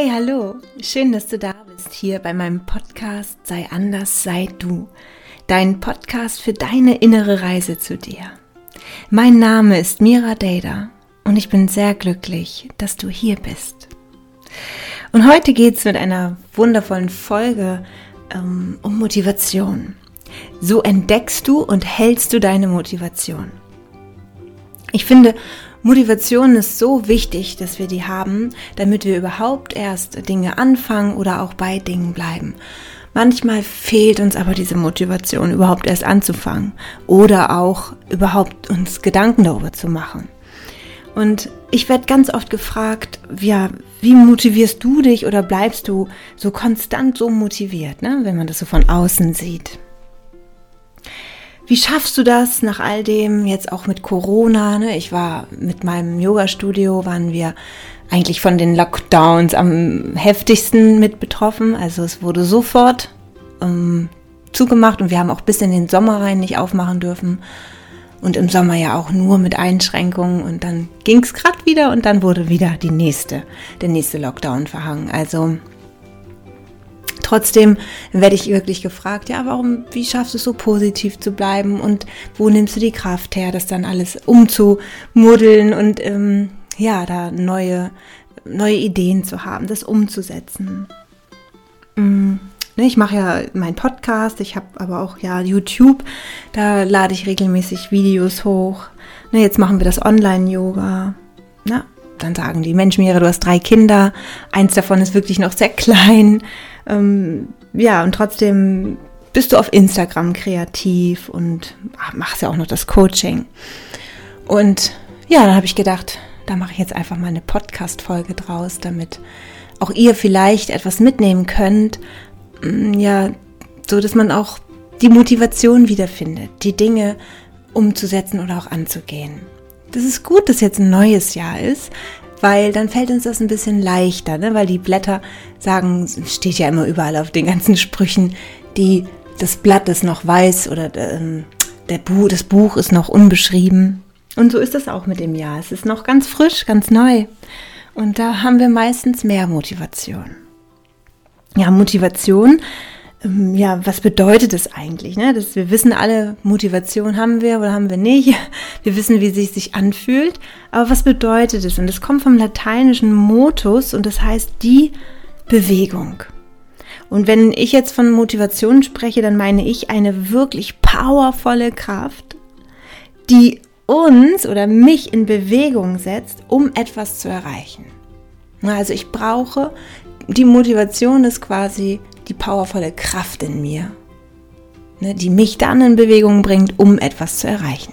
Hey, hallo, schön, dass du da bist hier bei meinem Podcast Sei anders, sei du. Dein Podcast für deine innere Reise zu dir. Mein Name ist Mira Dada und ich bin sehr glücklich, dass du hier bist. Und heute geht es mit einer wundervollen Folge ähm, um Motivation. So entdeckst du und hältst du deine Motivation. Ich finde, Motivation ist so wichtig, dass wir die haben, damit wir überhaupt erst Dinge anfangen oder auch bei Dingen bleiben. Manchmal fehlt uns aber diese Motivation, überhaupt erst anzufangen oder auch überhaupt uns Gedanken darüber zu machen. Und ich werde ganz oft gefragt, ja, wie motivierst du dich oder bleibst du so konstant so motiviert, ne, wenn man das so von außen sieht? Wie schaffst du das nach all dem, jetzt auch mit Corona? Ne? Ich war mit meinem Yoga-Studio, waren wir eigentlich von den Lockdowns am heftigsten mit betroffen. Also es wurde sofort ähm, zugemacht und wir haben auch bis in den Sommer rein nicht aufmachen dürfen. Und im Sommer ja auch nur mit Einschränkungen und dann ging es gerade wieder und dann wurde wieder die nächste, der nächste Lockdown verhangen. Also Trotzdem werde ich wirklich gefragt, ja, warum, wie schaffst du es so positiv zu bleiben und wo nimmst du die Kraft her, das dann alles umzumuddeln und ähm, ja, da neue, neue Ideen zu haben, das umzusetzen. Mhm. Ich mache ja meinen Podcast, ich habe aber auch ja YouTube, da lade ich regelmäßig Videos hoch. Ne, jetzt machen wir das Online-Yoga. dann sagen die Menschen mir, du hast drei Kinder, eins davon ist wirklich noch sehr klein. Ähm, ja, und trotzdem bist du auf Instagram kreativ und machst ja auch noch das Coaching. Und ja, dann habe ich gedacht, da mache ich jetzt einfach mal eine Podcast-Folge draus, damit auch ihr vielleicht etwas mitnehmen könnt. Mm, ja, so dass man auch die Motivation wiederfindet, die Dinge umzusetzen oder auch anzugehen. Das ist gut, dass jetzt ein neues Jahr ist, weil dann fällt uns das ein bisschen leichter, ne? weil die Blätter sagen, steht ja immer überall auf den ganzen Sprüchen, die das Blatt ist noch weiß oder ähm, der Buch, das Buch ist noch unbeschrieben. Und so ist das auch mit dem Jahr. Es ist noch ganz frisch, ganz neu. Und da haben wir meistens mehr Motivation. Ja, Motivation ja, was bedeutet es eigentlich? Ne? Das, wir wissen alle, Motivation haben wir oder haben wir nicht. Wir wissen, wie sich sich anfühlt. Aber was bedeutet es? Und es kommt vom lateinischen Motus und das heißt die Bewegung. Und wenn ich jetzt von Motivation spreche, dann meine ich eine wirklich powervolle Kraft, die uns oder mich in Bewegung setzt, um etwas zu erreichen. Also ich brauche, die Motivation ist quasi die powervolle Kraft in mir, ne, die mich dann in Bewegung bringt, um etwas zu erreichen.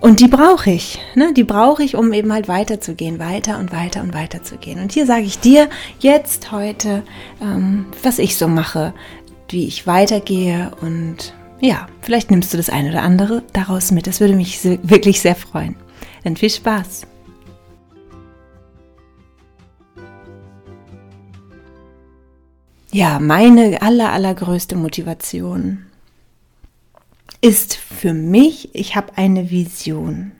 Und die brauche ich, ne? die brauche ich, um eben halt weiterzugehen, weiter und weiter und weiter zu gehen. Und hier sage ich dir jetzt heute, ähm, was ich so mache, wie ich weitergehe und ja, vielleicht nimmst du das eine oder andere daraus mit. Das würde mich wirklich sehr freuen. Dann viel Spaß! Ja, meine aller, allergrößte Motivation ist für mich, ich habe eine Vision.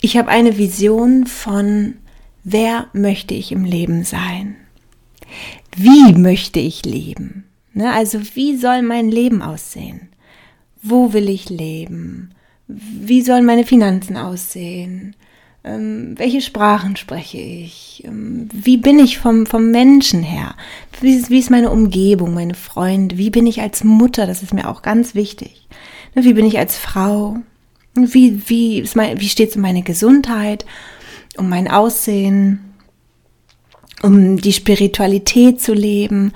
Ich habe eine Vision von, wer möchte ich im Leben sein? Wie möchte ich leben? Ne, also wie soll mein Leben aussehen? Wo will ich leben? Wie sollen meine Finanzen aussehen? Ähm, welche Sprachen spreche ich? Ähm, wie bin ich vom, vom Menschen her? Wie ist, wie ist meine Umgebung, meine Freunde? Wie bin ich als Mutter? Das ist mir auch ganz wichtig. Ne, wie bin ich als Frau? Wie, wie, ist mein, wie steht es um meine Gesundheit, um mein Aussehen, um die Spiritualität zu leben?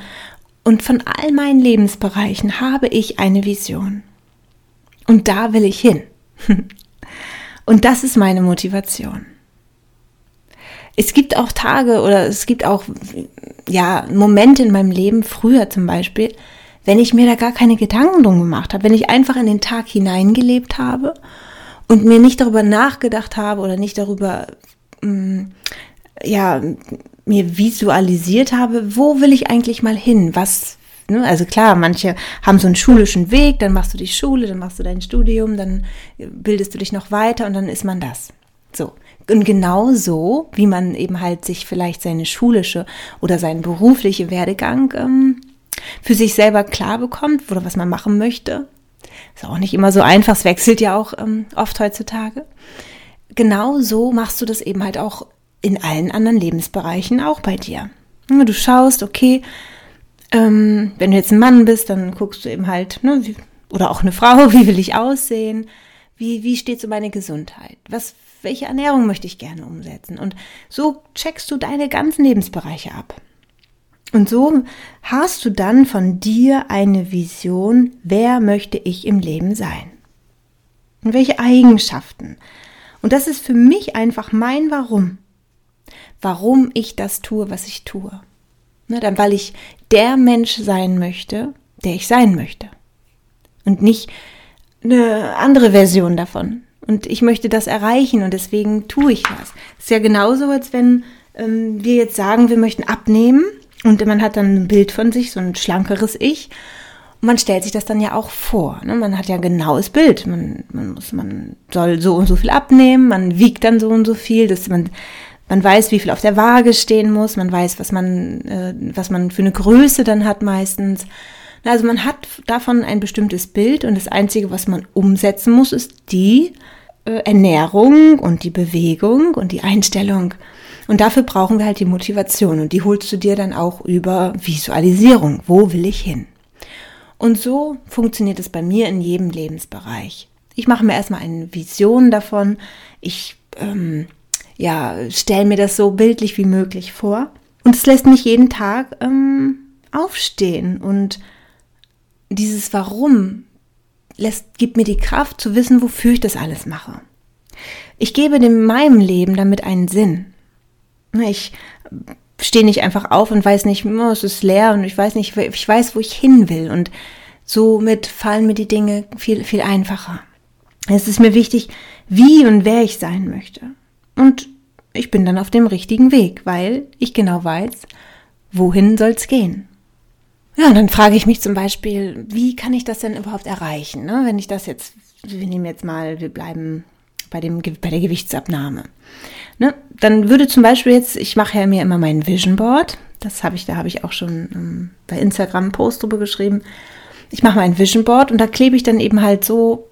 Und von all meinen Lebensbereichen habe ich eine Vision. Und da will ich hin. Und das ist meine Motivation. Es gibt auch Tage oder es gibt auch, ja, Momente in meinem Leben, früher zum Beispiel, wenn ich mir da gar keine Gedanken drum gemacht habe, wenn ich einfach in den Tag hineingelebt habe und mir nicht darüber nachgedacht habe oder nicht darüber, mm, ja, mir visualisiert habe, wo will ich eigentlich mal hin? Was Ne? Also klar, manche haben so einen schulischen Weg, dann machst du die Schule, dann machst du dein Studium, dann bildest du dich noch weiter und dann ist man das. So, Und genau so, wie man eben halt sich vielleicht seine schulische oder seinen berufliche Werdegang ähm, für sich selber klar bekommt oder was man machen möchte. Ist auch nicht immer so einfach, es wechselt ja auch ähm, oft heutzutage. Genau so machst du das eben halt auch in allen anderen Lebensbereichen auch bei dir. Du schaust, okay, ähm, wenn du jetzt ein Mann bist, dann guckst du eben halt, ne, wie, oder auch eine Frau, wie will ich aussehen? Wie, wie steht so meine Gesundheit? Was, welche Ernährung möchte ich gerne umsetzen? Und so checkst du deine ganzen Lebensbereiche ab. Und so hast du dann von dir eine Vision, wer möchte ich im Leben sein? Und welche Eigenschaften? Und das ist für mich einfach mein Warum. Warum ich das tue, was ich tue. Ne, dann, weil ich der Mensch sein möchte, der ich sein möchte. Und nicht eine andere Version davon. Und ich möchte das erreichen und deswegen tue ich das. Ist ja genauso, als wenn ähm, wir jetzt sagen, wir möchten abnehmen und man hat dann ein Bild von sich, so ein schlankeres Ich. Und man stellt sich das dann ja auch vor. Ne? Man hat ja ein genaues Bild. Man, man, muss, man soll so und so viel abnehmen, man wiegt dann so und so viel, dass man, man weiß, wie viel auf der Waage stehen muss, man weiß, was man, äh, was man für eine Größe dann hat meistens. Also man hat davon ein bestimmtes Bild und das Einzige, was man umsetzen muss, ist die äh, Ernährung und die Bewegung und die Einstellung. Und dafür brauchen wir halt die Motivation und die holst du dir dann auch über Visualisierung. Wo will ich hin? Und so funktioniert es bei mir in jedem Lebensbereich. Ich mache mir erstmal eine Vision davon. Ich ähm, ja, stelle mir das so bildlich wie möglich vor. Und es lässt mich jeden Tag ähm, aufstehen. Und dieses Warum lässt, gibt mir die Kraft zu wissen, wofür ich das alles mache. Ich gebe dem meinem Leben damit einen Sinn. Ich stehe nicht einfach auf und weiß nicht, oh, es ist leer und ich weiß nicht, ich weiß, wo ich hin will. Und somit fallen mir die Dinge viel, viel einfacher. Es ist mir wichtig, wie und wer ich sein möchte. Und ich bin dann auf dem richtigen Weg, weil ich genau weiß, wohin soll's gehen. Ja, und dann frage ich mich zum Beispiel, wie kann ich das denn überhaupt erreichen? Ne? Wenn ich das jetzt, wir nehmen jetzt mal, wir bleiben bei, dem, bei der Gewichtsabnahme. Ne? Dann würde zum Beispiel jetzt, ich mache ja mir immer mein Vision Board. Das habe ich, da habe ich auch schon ähm, bei Instagram einen Post drüber geschrieben. Ich mache mein Vision Board und da klebe ich dann eben halt so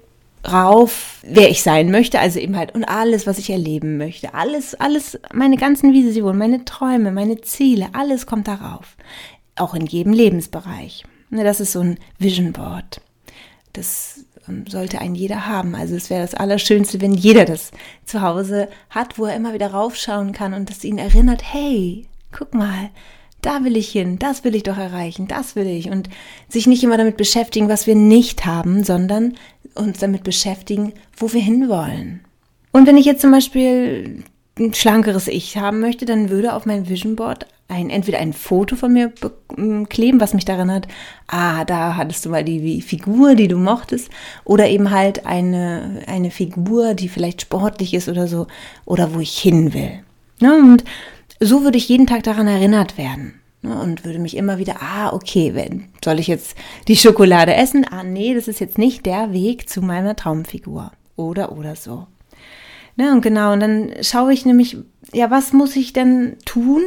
rauf, wer ich sein möchte, also eben halt und alles, was ich erleben möchte, alles, alles, meine ganzen Visionen, meine Träume, meine Ziele, alles kommt darauf, auch in jedem Lebensbereich. Ne, das ist so ein Vision Board. Das ähm, sollte ein jeder haben. Also es wäre das Allerschönste, wenn jeder das zu Hause hat, wo er immer wieder raufschauen kann und das ihn erinnert, hey, guck mal, da will ich hin, das will ich doch erreichen, das will ich. Und sich nicht immer damit beschäftigen, was wir nicht haben, sondern uns damit beschäftigen, wo wir hinwollen. Und wenn ich jetzt zum Beispiel ein schlankeres Ich haben möchte, dann würde auf mein Vision Board ein, entweder ein Foto von mir kleben, was mich daran hat, ah, da hattest du mal die Figur, die du mochtest, oder eben halt eine, eine Figur, die vielleicht sportlich ist oder so, oder wo ich hin will. Ja, und so würde ich jeden Tag daran erinnert werden. Und würde mich immer wieder, ah, okay, wenn, soll ich jetzt die Schokolade essen? Ah, nee, das ist jetzt nicht der Weg zu meiner Traumfigur. Oder, oder so. Ne, und genau, und dann schaue ich nämlich, ja, was muss ich denn tun,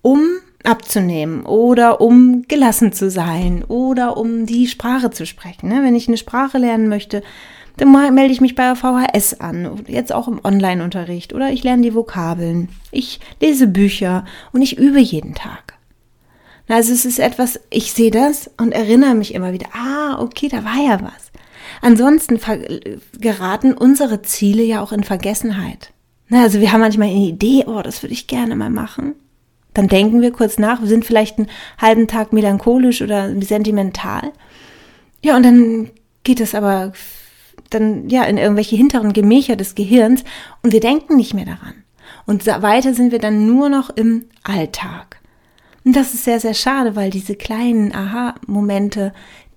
um abzunehmen oder um gelassen zu sein oder um die Sprache zu sprechen. Ne? Wenn ich eine Sprache lernen möchte, dann melde ich mich bei der VHS an, jetzt auch im Online-Unterricht oder ich lerne die Vokabeln, ich lese Bücher und ich übe jeden Tag. Also es ist etwas, ich sehe das und erinnere mich immer wieder, ah, okay, da war ja was. Ansonsten geraten unsere Ziele ja auch in Vergessenheit. Also wir haben manchmal eine Idee, oh, das würde ich gerne mal machen. Dann denken wir kurz nach, wir sind vielleicht einen halben Tag melancholisch oder sentimental. Ja, und dann geht es aber dann ja in irgendwelche hinteren Gemächer des Gehirns und wir denken nicht mehr daran. Und weiter sind wir dann nur noch im Alltag. Und das ist sehr, sehr schade, weil diese kleinen Aha-Momente,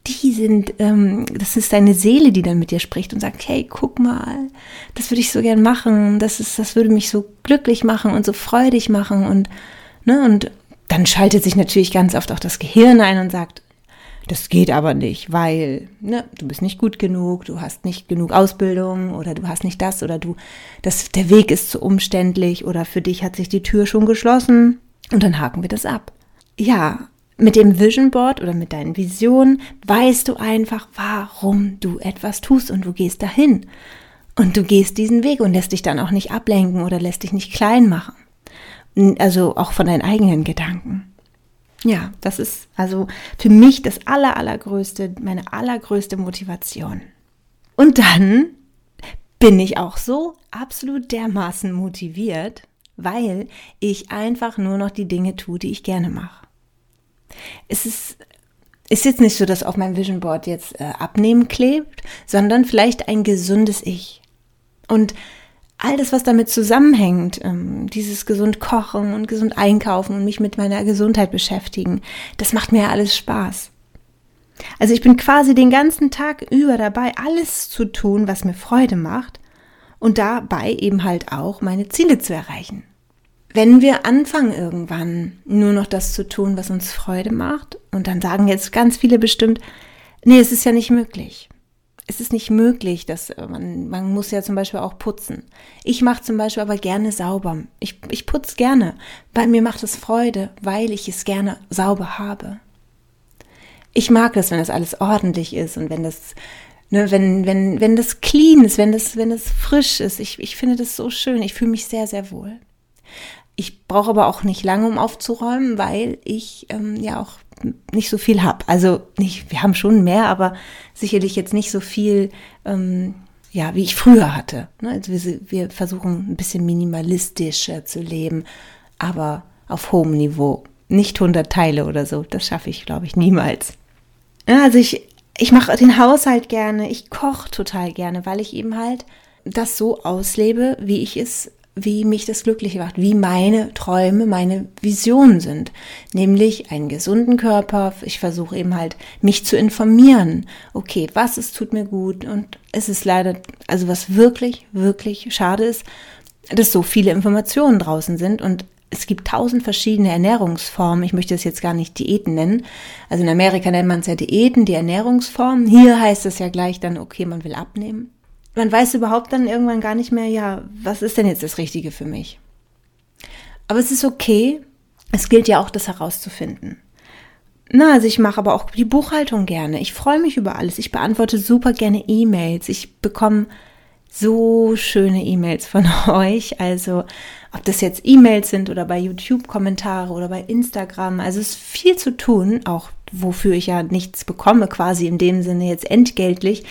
die sind, ähm, das ist deine Seele, die dann mit dir spricht und sagt, hey, guck mal, das würde ich so gern machen, das ist, das würde mich so glücklich machen und so freudig machen und Ne? Und dann schaltet sich natürlich ganz oft auch das Gehirn ein und sagt, das geht aber nicht, weil ne, du bist nicht gut genug, du hast nicht genug Ausbildung oder du hast nicht das oder du, das, der Weg ist zu umständlich oder für dich hat sich die Tür schon geschlossen und dann haken wir das ab. Ja, mit dem Vision Board oder mit deinen Visionen weißt du einfach, warum du etwas tust und du gehst dahin. Und du gehst diesen Weg und lässt dich dann auch nicht ablenken oder lässt dich nicht klein machen. Also auch von deinen eigenen Gedanken. Ja, das ist also für mich das aller, allergrößte, meine allergrößte Motivation. Und dann bin ich auch so absolut dermaßen motiviert, weil ich einfach nur noch die Dinge tue, die ich gerne mache. Es ist, ist jetzt nicht so, dass auf meinem Vision Board jetzt äh, Abnehmen klebt, sondern vielleicht ein gesundes Ich. Und all das, was damit zusammenhängt, ähm, dieses gesund kochen und gesund einkaufen und mich mit meiner Gesundheit beschäftigen, das macht mir ja alles Spaß. Also ich bin quasi den ganzen Tag über dabei, alles zu tun, was mir Freude macht und dabei eben halt auch meine Ziele zu erreichen. Wenn wir anfangen irgendwann nur noch das zu tun, was uns Freude macht, und dann sagen jetzt ganz viele bestimmt, nee, es ist ja nicht möglich es ist nicht möglich, dass äh, man, man muss ja zum Beispiel auch putzen. Ich mache zum Beispiel aber gerne sauber. Ich, ich putze gerne. Bei mir macht es Freude, weil ich es gerne sauber habe. Ich mag das, wenn das alles ordentlich ist und wenn das, ne, wenn, wenn, wenn das clean ist, wenn das, wenn das frisch ist. Ich, ich finde das so schön. Ich fühle mich sehr, sehr wohl. Ich brauche aber auch nicht lange, um aufzuräumen, weil ich ähm, ja auch nicht so viel habe. Also nicht, wir haben schon mehr, aber sicherlich jetzt nicht so viel, ähm, ja, wie ich früher hatte. Ne? Also wir, wir versuchen ein bisschen minimalistischer zu leben, aber auf hohem Niveau. Nicht 100 Teile oder so. Das schaffe ich, glaube ich, niemals. Also ich, ich mache den Haushalt gerne. Ich koche total gerne, weil ich eben halt das so auslebe, wie ich es wie mich das glücklich macht, wie meine Träume, meine Visionen sind. Nämlich einen gesunden Körper. Ich versuche eben halt, mich zu informieren. Okay, was es tut mir gut. Und es ist leider, also was wirklich, wirklich schade ist, dass so viele Informationen draußen sind und es gibt tausend verschiedene Ernährungsformen. Ich möchte es jetzt gar nicht Diäten nennen. Also in Amerika nennt man es ja Diäten, die Ernährungsformen. Hier heißt es ja gleich dann, okay, man will abnehmen man weiß überhaupt dann irgendwann gar nicht mehr, ja, was ist denn jetzt das Richtige für mich? Aber es ist okay. Es gilt ja auch, das herauszufinden. Na, also ich mache aber auch die Buchhaltung gerne. Ich freue mich über alles. Ich beantworte super gerne E-Mails. Ich bekomme so schöne E-Mails von euch. Also, ob das jetzt E-Mails sind oder bei YouTube Kommentare oder bei Instagram. Also es ist viel zu tun, auch wofür ich ja nichts bekomme, quasi in dem Sinne jetzt entgeltlich.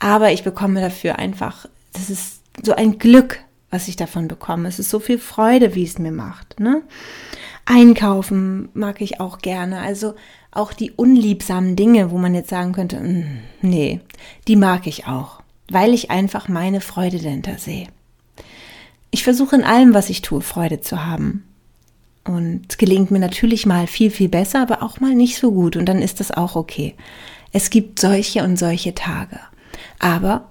Aber ich bekomme dafür einfach, das ist so ein Glück, was ich davon bekomme. Es ist so viel Freude, wie es mir macht. Ne? Einkaufen mag ich auch gerne. Also auch die unliebsamen Dinge, wo man jetzt sagen könnte, mm, nee, die mag ich auch, weil ich einfach meine Freude dahinter sehe. Ich versuche in allem, was ich tue, Freude zu haben. Und es gelingt mir natürlich mal viel, viel besser, aber auch mal nicht so gut. Und dann ist das auch okay. Es gibt solche und solche Tage. Aber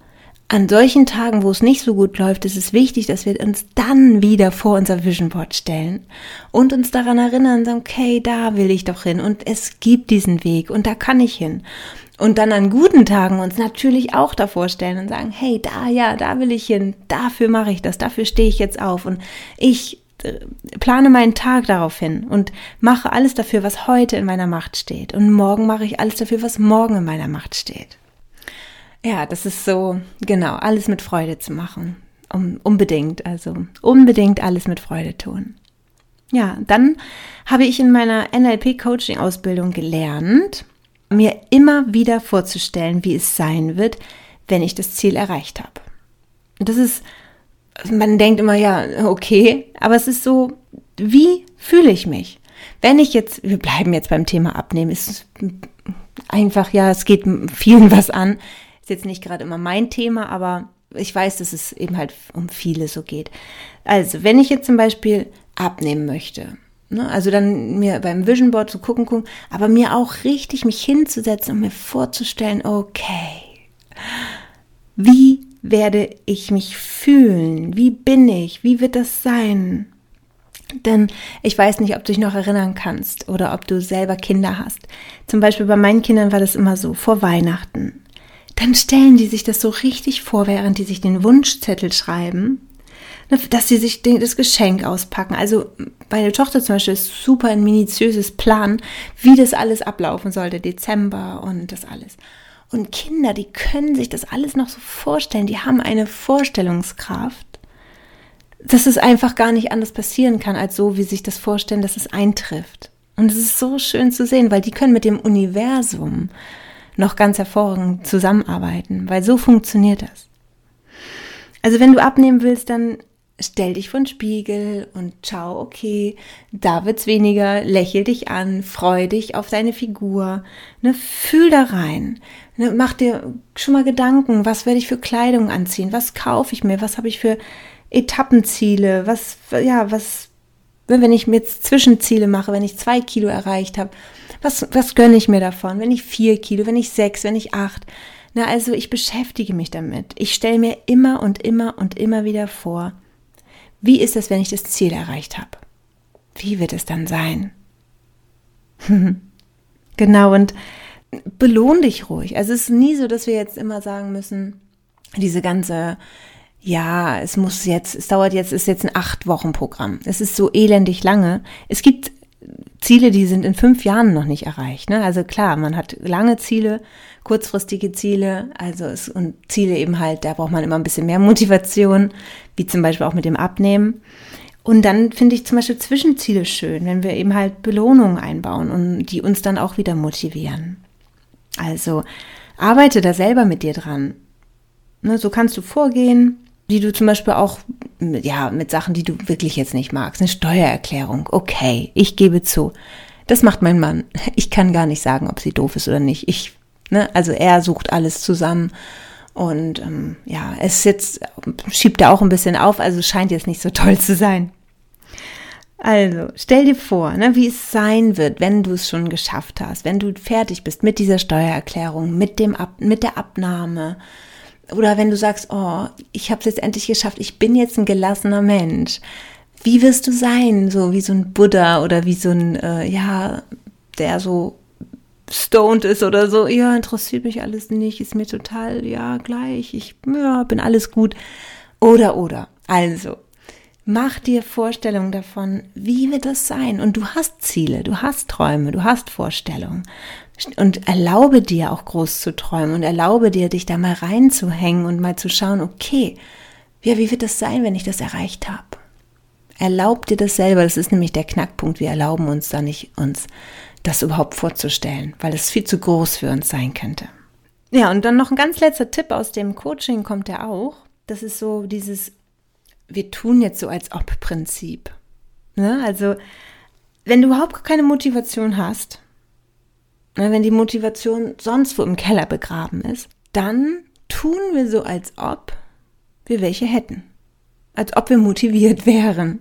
an solchen Tagen, wo es nicht so gut läuft, ist es wichtig, dass wir uns dann wieder vor unser Vision Board stellen und uns daran erinnern, okay, da will ich doch hin und es gibt diesen Weg und da kann ich hin. Und dann an guten Tagen uns natürlich auch davor stellen und sagen, hey, da, ja, da will ich hin, dafür mache ich das, dafür stehe ich jetzt auf und ich äh, plane meinen Tag darauf hin und mache alles dafür, was heute in meiner Macht steht. Und morgen mache ich alles dafür, was morgen in meiner Macht steht. Ja, das ist so, genau, alles mit Freude zu machen. Um, unbedingt, also unbedingt alles mit Freude tun. Ja, dann habe ich in meiner NLP-Coaching-Ausbildung gelernt, mir immer wieder vorzustellen, wie es sein wird, wenn ich das Ziel erreicht habe. Das ist, man denkt immer, ja, okay, aber es ist so, wie fühle ich mich? Wenn ich jetzt, wir bleiben jetzt beim Thema Abnehmen, ist einfach, ja, es geht vielen was an. Ist jetzt nicht gerade immer mein Thema, aber ich weiß, dass es eben halt um viele so geht. Also, wenn ich jetzt zum Beispiel abnehmen möchte, ne, also dann mir beim Vision Board zu gucken, gucken, aber mir auch richtig mich hinzusetzen und mir vorzustellen, okay, wie werde ich mich fühlen? Wie bin ich? Wie wird das sein? Denn ich weiß nicht, ob du dich noch erinnern kannst oder ob du selber Kinder hast. Zum Beispiel bei meinen Kindern war das immer so, vor Weihnachten. Dann stellen die sich das so richtig vor, während die sich den Wunschzettel schreiben, ne, dass sie sich das Geschenk auspacken. Also meine Tochter zum Beispiel ist super ein minutiöses Plan, wie das alles ablaufen sollte, Dezember und das alles. Und Kinder, die können sich das alles noch so vorstellen, die haben eine Vorstellungskraft dass es einfach gar nicht anders passieren kann, als so, wie sich das vorstellen, dass es eintrifft. Und es ist so schön zu sehen, weil die können mit dem Universum noch ganz hervorragend zusammenarbeiten, weil so funktioniert das. Also wenn du abnehmen willst, dann stell dich vor den Spiegel und schau, okay, da wird's weniger, lächel dich an, freu dich auf deine Figur, ne, fühl da rein, ne, mach dir schon mal Gedanken, was werde ich für Kleidung anziehen, was kaufe ich mir, was habe ich für Etappenziele, was, ja, was, wenn ich mir jetzt Zwischenziele mache, wenn ich zwei Kilo erreicht habe, was, was gönne ich mir davon? Wenn ich vier Kilo, wenn ich sechs, wenn ich acht. Na, also ich beschäftige mich damit. Ich stelle mir immer und immer und immer wieder vor, wie ist es, wenn ich das Ziel erreicht habe? Wie wird es dann sein? genau, und belohn dich ruhig. Also es ist nie so, dass wir jetzt immer sagen müssen, diese ganze ja, es muss jetzt, es dauert jetzt, ist jetzt ein acht Wochen Programm. Es ist so elendig lange. Es gibt Ziele, die sind in fünf Jahren noch nicht erreicht. Ne? Also klar, man hat lange Ziele, kurzfristige Ziele, also es, und Ziele eben halt, da braucht man immer ein bisschen mehr Motivation, wie zum Beispiel auch mit dem Abnehmen. Und dann finde ich zum Beispiel Zwischenziele schön, wenn wir eben halt Belohnungen einbauen und die uns dann auch wieder motivieren. Also arbeite da selber mit dir dran. Ne, so kannst du vorgehen die du zum Beispiel auch, ja, mit Sachen, die du wirklich jetzt nicht magst. Eine Steuererklärung. Okay, ich gebe zu. Das macht mein Mann. Ich kann gar nicht sagen, ob sie doof ist oder nicht. Ich, ne, also er sucht alles zusammen. Und ähm, ja, es jetzt, schiebt er auch ein bisschen auf, also scheint jetzt nicht so toll zu sein. Also, stell dir vor, ne, wie es sein wird, wenn du es schon geschafft hast, wenn du fertig bist mit dieser Steuererklärung, mit dem Ab mit der Abnahme, oder wenn du sagst, oh, ich habe es jetzt endlich geschafft, ich bin jetzt ein gelassener Mensch. Wie wirst du sein? So wie so ein Buddha oder wie so ein, äh, ja, der so stoned ist oder so. Ja, interessiert mich alles nicht, ist mir total, ja, gleich, ich ja, bin alles gut. Oder, oder. Also, mach dir Vorstellungen davon, wie wird das sein? Und du hast Ziele, du hast Träume, du hast Vorstellungen und erlaube dir auch groß zu träumen und erlaube dir, dich da mal reinzuhängen und mal zu schauen, okay, ja, wie wird das sein, wenn ich das erreicht habe? Erlaub dir das selber, das ist nämlich der Knackpunkt. Wir erlauben uns da nicht, uns das überhaupt vorzustellen, weil es viel zu groß für uns sein könnte. Ja, und dann noch ein ganz letzter Tipp aus dem Coaching kommt ja auch. Das ist so dieses, wir tun jetzt so als ob-Prinzip. Ne? Also, wenn du überhaupt keine Motivation hast, wenn die Motivation sonst wo im Keller begraben ist, dann tun wir so, als ob wir welche hätten. Als ob wir motiviert wären.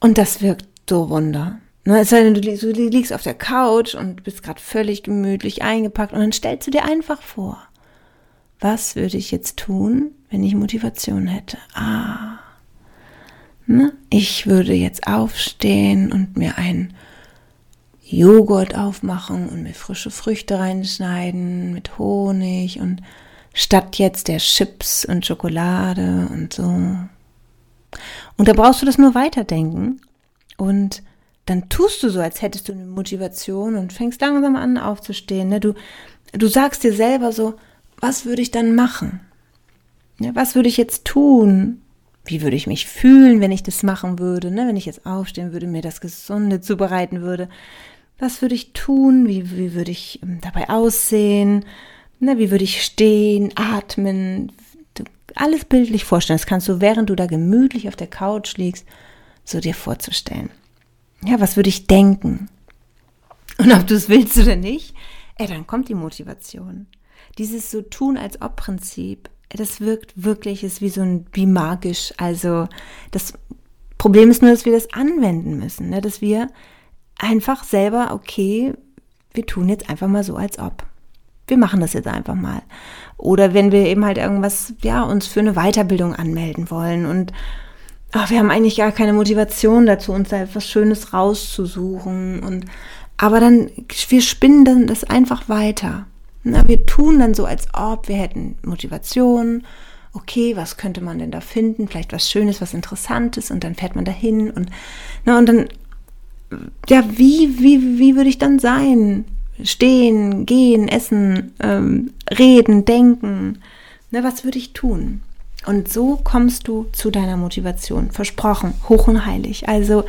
Und das wirkt so Wunder. Es sei denn, du liegst auf der Couch und bist gerade völlig gemütlich eingepackt und dann stellst du dir einfach vor, was würde ich jetzt tun, wenn ich Motivation hätte? Ah, ne? ich würde jetzt aufstehen und mir ein Joghurt aufmachen und mir frische Früchte reinschneiden mit Honig und statt jetzt der Chips und Schokolade und so. Und da brauchst du das nur weiterdenken und dann tust du so, als hättest du eine Motivation und fängst langsam an aufzustehen. Ne? Du, du sagst dir selber so, was würde ich dann machen? Ja, was würde ich jetzt tun? Wie würde ich mich fühlen, wenn ich das machen würde? Ne? Wenn ich jetzt aufstehen würde, mir das Gesunde zubereiten würde? Was würde ich tun, wie, wie würde ich ähm, dabei aussehen, ne, wie würde ich stehen, atmen, alles bildlich vorstellen. Das kannst du, während du da gemütlich auf der Couch liegst, so dir vorzustellen. Ja, was würde ich denken? Und ob du es willst oder nicht, ey, dann kommt die Motivation. Dieses so tun als ob Prinzip, das wirkt wirklich, ist wie so ein, wie magisch. Also, das Problem ist nur, dass wir das anwenden müssen, ne? dass wir einfach selber, okay, wir tun jetzt einfach mal so, als ob. Wir machen das jetzt einfach mal. Oder wenn wir eben halt irgendwas, ja, uns für eine Weiterbildung anmelden wollen und ach, wir haben eigentlich gar keine Motivation dazu, uns da etwas Schönes rauszusuchen. Und aber dann, wir spinnen dann das einfach weiter. Na, wir tun dann so, als ob wir hätten Motivation. Okay, was könnte man denn da finden? Vielleicht was Schönes, was Interessantes und dann fährt man dahin und, na, und dann, ja, wie, wie, wie würde ich dann sein? Stehen, gehen, essen, ähm, reden, denken. Na, was würde ich tun? Und so kommst du zu deiner Motivation. Versprochen, hoch und heilig. Also,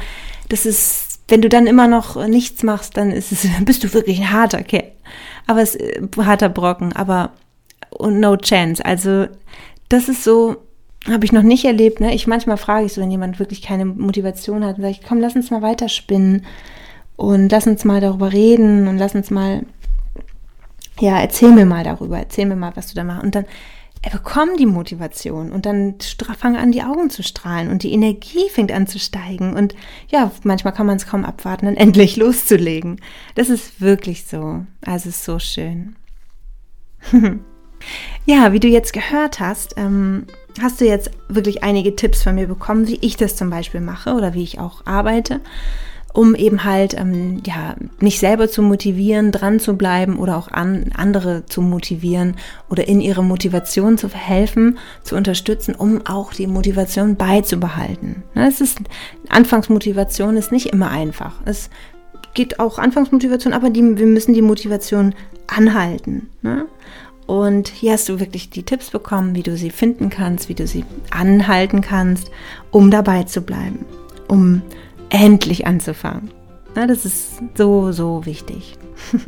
das ist, wenn du dann immer noch nichts machst, dann ist es, bist du wirklich ein harter Kerl. Aber es ein harter Brocken, aber no chance. Also, das ist so, habe ich noch nicht erlebt. Ne? Ich manchmal frage ich so, wenn jemand wirklich keine Motivation hat, sage ich, komm, lass uns mal weiterspinnen und lass uns mal darüber reden und lass uns mal, ja, erzähl mir mal darüber, erzähl mir mal, was du da machst. Und dann bekommt die Motivation und dann fangen an, die Augen zu strahlen und die Energie fängt an zu steigen und ja, manchmal kann man es kaum abwarten, dann endlich loszulegen. Das ist wirklich so. Also es ist so schön. ja, wie du jetzt gehört hast, ähm, hast du jetzt wirklich einige Tipps von mir bekommen, wie ich das zum Beispiel mache oder wie ich auch arbeite um eben halt ähm, ja mich selber zu motivieren, dran zu bleiben oder auch an, andere zu motivieren oder in ihre Motivation zu verhelfen, zu unterstützen, um auch die Motivation beizubehalten. Ne, es ist Anfangsmotivation ist nicht immer einfach. Es geht auch Anfangsmotivation, aber die, wir müssen die Motivation anhalten. Ne? Und hier hast du wirklich die Tipps bekommen, wie du sie finden kannst, wie du sie anhalten kannst, um dabei zu bleiben, um endlich anzufangen. Ja, das ist so, so wichtig.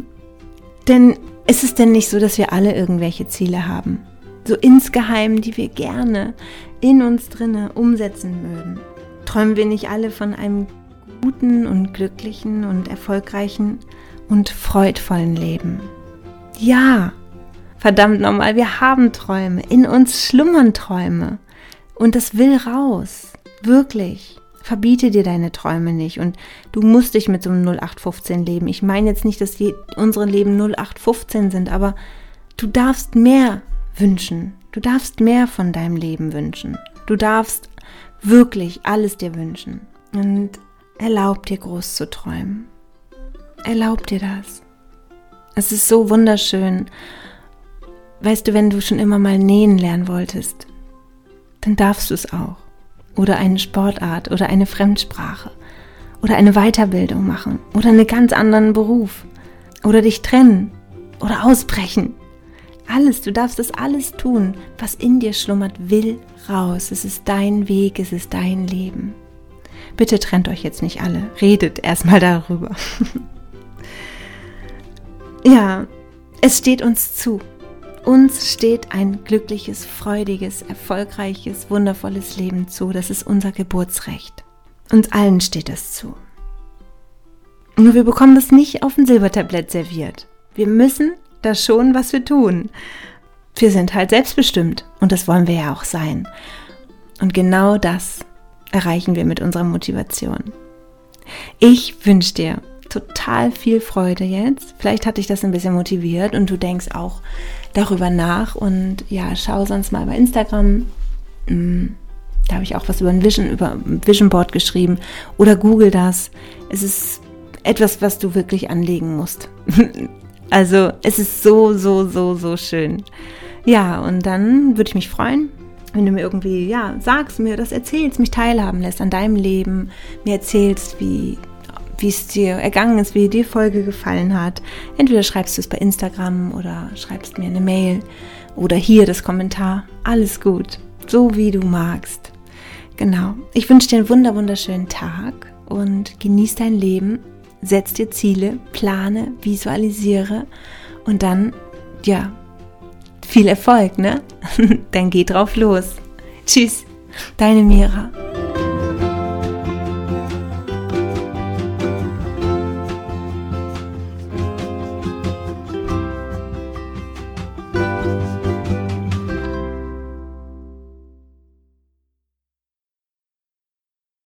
denn ist es denn nicht so, dass wir alle irgendwelche Ziele haben? So insgeheim, die wir gerne in uns drinne umsetzen würden. Träumen wir nicht alle von einem guten und glücklichen und erfolgreichen und freudvollen Leben? Ja, verdammt nochmal, wir haben Träume, in uns schlummern Träume und das will raus, wirklich verbiete dir deine Träume nicht und du musst dich mit so einem 0815 leben. Ich meine jetzt nicht, dass unsere Leben 0815 sind, aber du darfst mehr wünschen. Du darfst mehr von deinem Leben wünschen. Du darfst wirklich alles dir wünschen. Und erlaub dir groß zu träumen. Erlaub dir das. Es ist so wunderschön. Weißt du, wenn du schon immer mal nähen lernen wolltest, dann darfst du es auch oder eine Sportart oder eine Fremdsprache oder eine Weiterbildung machen oder einen ganz anderen Beruf oder dich trennen oder ausbrechen. Alles, du darfst das alles tun, was in dir schlummert, will raus. Es ist dein Weg, es ist dein Leben. Bitte trennt euch jetzt nicht alle, redet erstmal darüber. ja, es steht uns zu. Uns steht ein glückliches, freudiges, erfolgreiches, wundervolles Leben zu. Das ist unser Geburtsrecht. Uns allen steht das zu. Nur wir bekommen das nicht auf ein Silbertablett serviert. Wir müssen da schon, was wir tun. Wir sind halt selbstbestimmt und das wollen wir ja auch sein. Und genau das erreichen wir mit unserer Motivation. Ich wünsche dir total viel Freude jetzt. Vielleicht hat dich das ein bisschen motiviert und du denkst auch, darüber nach und ja, schau sonst mal bei Instagram. Hm, da habe ich auch was über ein Vision, über ein Vision Board geschrieben oder google das. Es ist etwas, was du wirklich anlegen musst. also es ist so, so, so, so schön. Ja, und dann würde ich mich freuen, wenn du mir irgendwie, ja, sagst, mir das erzählst, mich teilhaben lässt an deinem Leben, mir erzählst, wie wie es dir ergangen ist, wie dir die Folge gefallen hat. Entweder schreibst du es bei Instagram oder schreibst mir eine Mail oder hier das Kommentar. Alles gut, so wie du magst. Genau. Ich wünsche dir einen wunder wunderschönen Tag und genieß dein Leben. Setz dir Ziele, plane, visualisiere und dann, ja, viel Erfolg, ne? dann geh drauf los. Tschüss, deine Mira.